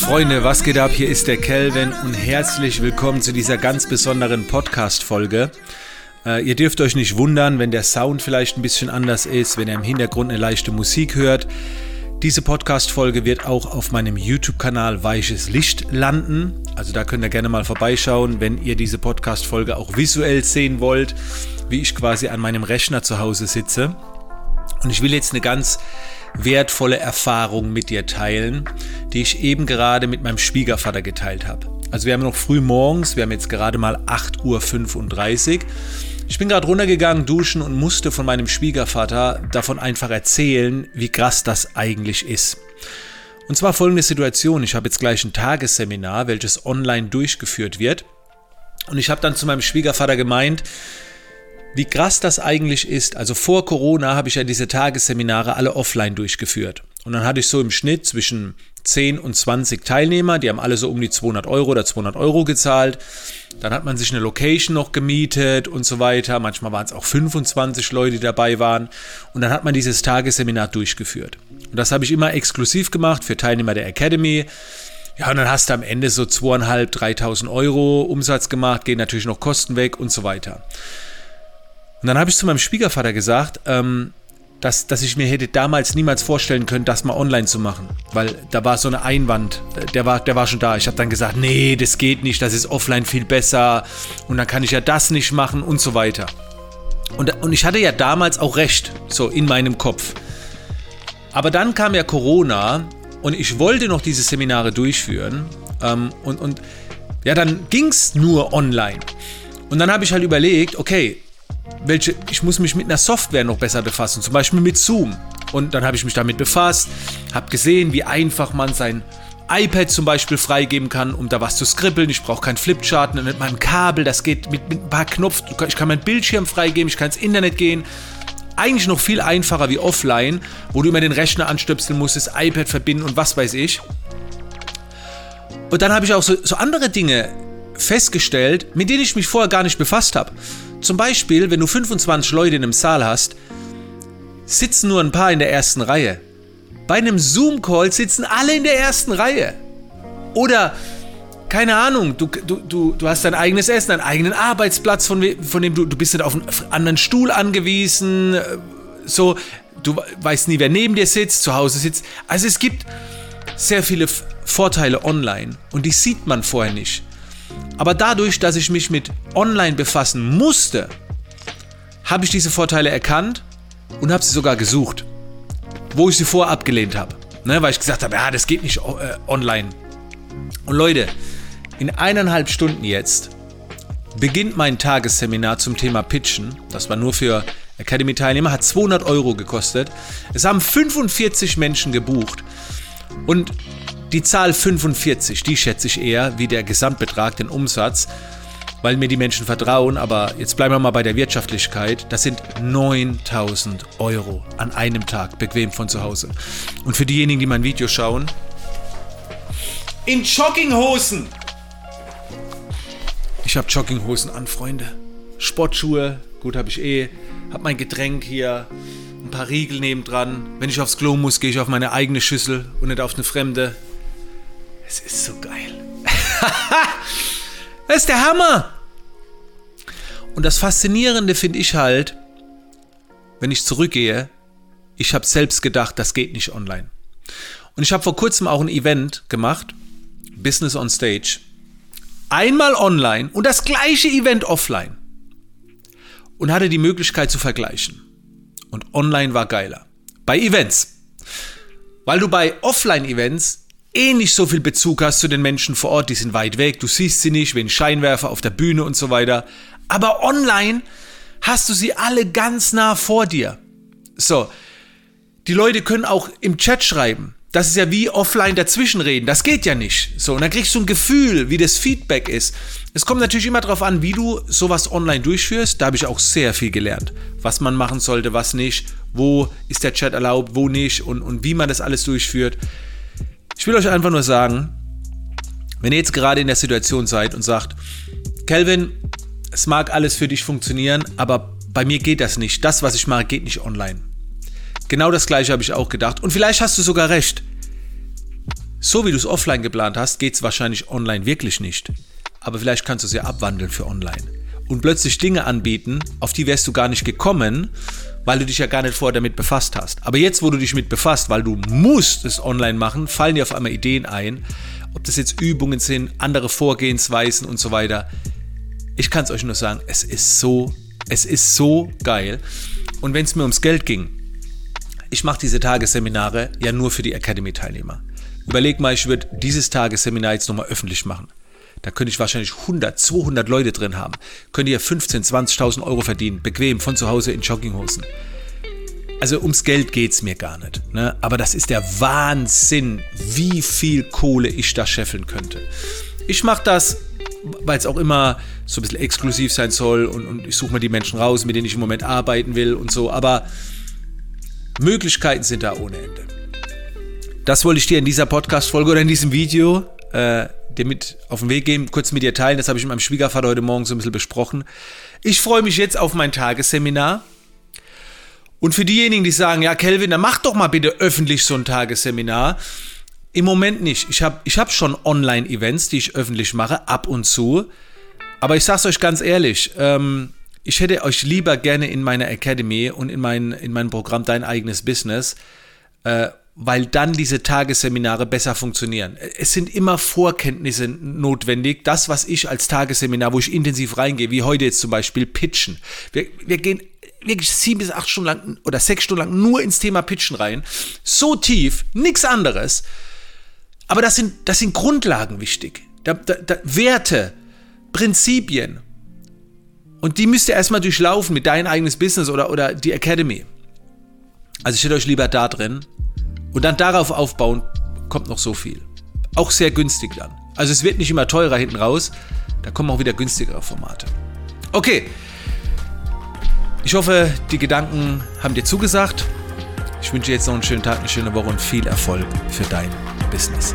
Freunde, was geht ab? Hier ist der Kelvin und herzlich willkommen zu dieser ganz besonderen Podcast-Folge. Äh, ihr dürft euch nicht wundern, wenn der Sound vielleicht ein bisschen anders ist, wenn ihr im Hintergrund eine leichte Musik hört. Diese Podcast-Folge wird auch auf meinem YouTube-Kanal Weiches Licht landen. Also da könnt ihr gerne mal vorbeischauen, wenn ihr diese Podcast-Folge auch visuell sehen wollt, wie ich quasi an meinem Rechner zu Hause sitze. Und ich will jetzt eine ganz wertvolle Erfahrung mit dir teilen, die ich eben gerade mit meinem Schwiegervater geteilt habe. Also wir haben noch früh morgens, wir haben jetzt gerade mal 8.35 Uhr. Ich bin gerade runtergegangen, duschen und musste von meinem Schwiegervater davon einfach erzählen, wie krass das eigentlich ist. Und zwar folgende Situation. Ich habe jetzt gleich ein Tagesseminar, welches online durchgeführt wird. Und ich habe dann zu meinem Schwiegervater gemeint, wie krass das eigentlich ist. Also vor Corona habe ich ja diese Tagesseminare alle offline durchgeführt. Und dann hatte ich so im Schnitt zwischen 10 und 20 Teilnehmer, die haben alle so um die 200 Euro oder 200 Euro gezahlt. Dann hat man sich eine Location noch gemietet und so weiter. Manchmal waren es auch 25 Leute, die dabei waren. Und dann hat man dieses Tagesseminar durchgeführt. Und das habe ich immer exklusiv gemacht für Teilnehmer der Academy. Ja, und dann hast du am Ende so 2.500, 3.000 Euro Umsatz gemacht, gehen natürlich noch Kosten weg und so weiter. Und dann habe ich zu meinem Schwiegervater gesagt, ähm, dass, dass ich mir hätte damals niemals vorstellen können, das mal online zu machen. Weil da war so eine Einwand, der war, der war schon da. Ich habe dann gesagt, nee, das geht nicht, das ist offline viel besser und dann kann ich ja das nicht machen und so weiter. Und, und ich hatte ja damals auch recht, so in meinem Kopf. Aber dann kam ja Corona und ich wollte noch diese Seminare durchführen ähm, und, und ja, dann ging es nur online. Und dann habe ich halt überlegt, okay, welche, ich muss mich mit einer Software noch besser befassen, zum Beispiel mit Zoom. Und dann habe ich mich damit befasst, habe gesehen, wie einfach man sein iPad zum Beispiel freigeben kann, um da was zu skribbeln. Ich brauche keinen Flipchart mit meinem Kabel, das geht mit, mit ein paar Knopf. Ich kann meinen Bildschirm freigeben, ich kann ins Internet gehen. Eigentlich noch viel einfacher wie offline, wo du immer den Rechner anstöpseln musst, das iPad verbinden und was weiß ich. Und dann habe ich auch so, so andere Dinge festgestellt, mit denen ich mich vorher gar nicht befasst habe. Zum Beispiel, wenn du 25 Leute in einem Saal hast, sitzen nur ein paar in der ersten Reihe. Bei einem Zoom-Call sitzen alle in der ersten Reihe. Oder, keine Ahnung, du, du, du, du hast dein eigenes Essen, deinen eigenen Arbeitsplatz, von, von dem du, du bist nicht auf einen anderen Stuhl angewiesen. Äh, so, du weißt nie, wer neben dir sitzt, zu Hause sitzt. Also es gibt sehr viele Vorteile online und die sieht man vorher nicht. Aber dadurch, dass ich mich mit Online befassen musste, habe ich diese Vorteile erkannt und habe sie sogar gesucht, wo ich sie vorher abgelehnt habe. Ne, weil ich gesagt habe, ja, das geht nicht äh, online. Und Leute, in eineinhalb Stunden jetzt beginnt mein Tagesseminar zum Thema Pitchen. Das war nur für Academy-Teilnehmer, hat 200 Euro gekostet. Es haben 45 Menschen gebucht. Und die Zahl 45, die schätze ich eher wie der Gesamtbetrag, den Umsatz, weil mir die Menschen vertrauen. Aber jetzt bleiben wir mal bei der Wirtschaftlichkeit. Das sind 9000 Euro an einem Tag, bequem von zu Hause. Und für diejenigen, die mein Video schauen, in Jogginghosen. Ich habe Jogginghosen an, Freunde. Sportschuhe, gut habe ich eh. Hab mein Getränk hier, ein paar Riegel nebendran. Wenn ich aufs Klo muss, gehe ich auf meine eigene Schüssel und nicht auf eine fremde. Es ist so geil. das ist der Hammer. Und das Faszinierende finde ich halt, wenn ich zurückgehe, ich habe selbst gedacht, das geht nicht online. Und ich habe vor kurzem auch ein Event gemacht, Business on Stage. Einmal online und das gleiche Event offline. Und hatte die Möglichkeit zu vergleichen. Und online war geiler. Bei Events. Weil du bei Offline-Events eh nicht so viel Bezug hast zu den Menschen vor Ort, die sind weit weg, du siehst sie nicht, wie ein Scheinwerfer auf der Bühne und so weiter. Aber online hast du sie alle ganz nah vor dir. So, die Leute können auch im Chat schreiben. Das ist ja wie offline dazwischenreden. Das geht ja nicht. So, und dann kriegst du ein Gefühl, wie das Feedback ist. Es kommt natürlich immer darauf an, wie du sowas online durchführst. Da habe ich auch sehr viel gelernt. Was man machen sollte, was nicht. Wo ist der Chat erlaubt, wo nicht und, und wie man das alles durchführt. Ich will euch einfach nur sagen, wenn ihr jetzt gerade in der Situation seid und sagt, Kelvin, es mag alles für dich funktionieren, aber bei mir geht das nicht. Das, was ich mache, geht nicht online. Genau das gleiche habe ich auch gedacht. Und vielleicht hast du sogar recht. So wie du es offline geplant hast, geht es wahrscheinlich online wirklich nicht. Aber vielleicht kannst du es ja abwandeln für online. Und plötzlich Dinge anbieten, auf die wärst du gar nicht gekommen, weil du dich ja gar nicht vorher damit befasst hast. Aber jetzt, wo du dich mit befasst, weil du musst es online machen, fallen dir auf einmal Ideen ein, ob das jetzt Übungen sind, andere Vorgehensweisen und so weiter. Ich kann es euch nur sagen, es ist so, es ist so geil. Und wenn es mir ums Geld ging, ich mache diese Tagesseminare ja nur für die Academy-Teilnehmer. Überleg mal, ich würde dieses Tagesseminar jetzt nochmal öffentlich machen. Da könnte ich wahrscheinlich 100, 200 Leute drin haben. Könnt ihr 15, 20.000 Euro verdienen, bequem von zu Hause in Jogginghosen. Also ums Geld geht es mir gar nicht. Ne? Aber das ist der Wahnsinn, wie viel Kohle ich da scheffeln könnte. Ich mache das, weil es auch immer so ein bisschen exklusiv sein soll und, und ich suche mir die Menschen raus, mit denen ich im Moment arbeiten will und so. Aber Möglichkeiten sind da ohne Ende. Das wollte ich dir in dieser Podcast-Folge oder in diesem Video äh, dir mit auf den Weg geben, kurz mit dir teilen. Das habe ich mit meinem Schwiegervater heute Morgen so ein bisschen besprochen. Ich freue mich jetzt auf mein Tagesseminar. Und für diejenigen, die sagen, ja, Kelvin, dann mach doch mal bitte öffentlich so ein Tagesseminar. Im Moment nicht. Ich habe ich hab schon Online-Events, die ich öffentlich mache, ab und zu. Aber ich sage es euch ganz ehrlich, ähm, ich hätte euch lieber gerne in meiner Academy und in, mein, in meinem Programm Dein eigenes Business, äh, weil dann diese Tagesseminare besser funktionieren. Es sind immer Vorkenntnisse notwendig. Das, was ich als Tagesseminar, wo ich intensiv reingehe, wie heute jetzt zum Beispiel, pitchen. Wir, wir gehen wirklich sieben bis acht Stunden lang oder sechs Stunden lang nur ins Thema Pitchen rein. So tief, nichts anderes. Aber das sind, das sind Grundlagen wichtig. Da, da, da, Werte, Prinzipien. Und die müsst ihr erstmal durchlaufen mit dein eigenes Business oder, oder die Academy. Also ich hätte euch lieber da drin. Und dann darauf aufbauen, kommt noch so viel. Auch sehr günstig dann. Also es wird nicht immer teurer hinten raus. Da kommen auch wieder günstigere Formate. Okay. Ich hoffe, die Gedanken haben dir zugesagt. Ich wünsche dir jetzt noch einen schönen Tag, eine schöne Woche und viel Erfolg für dein Business.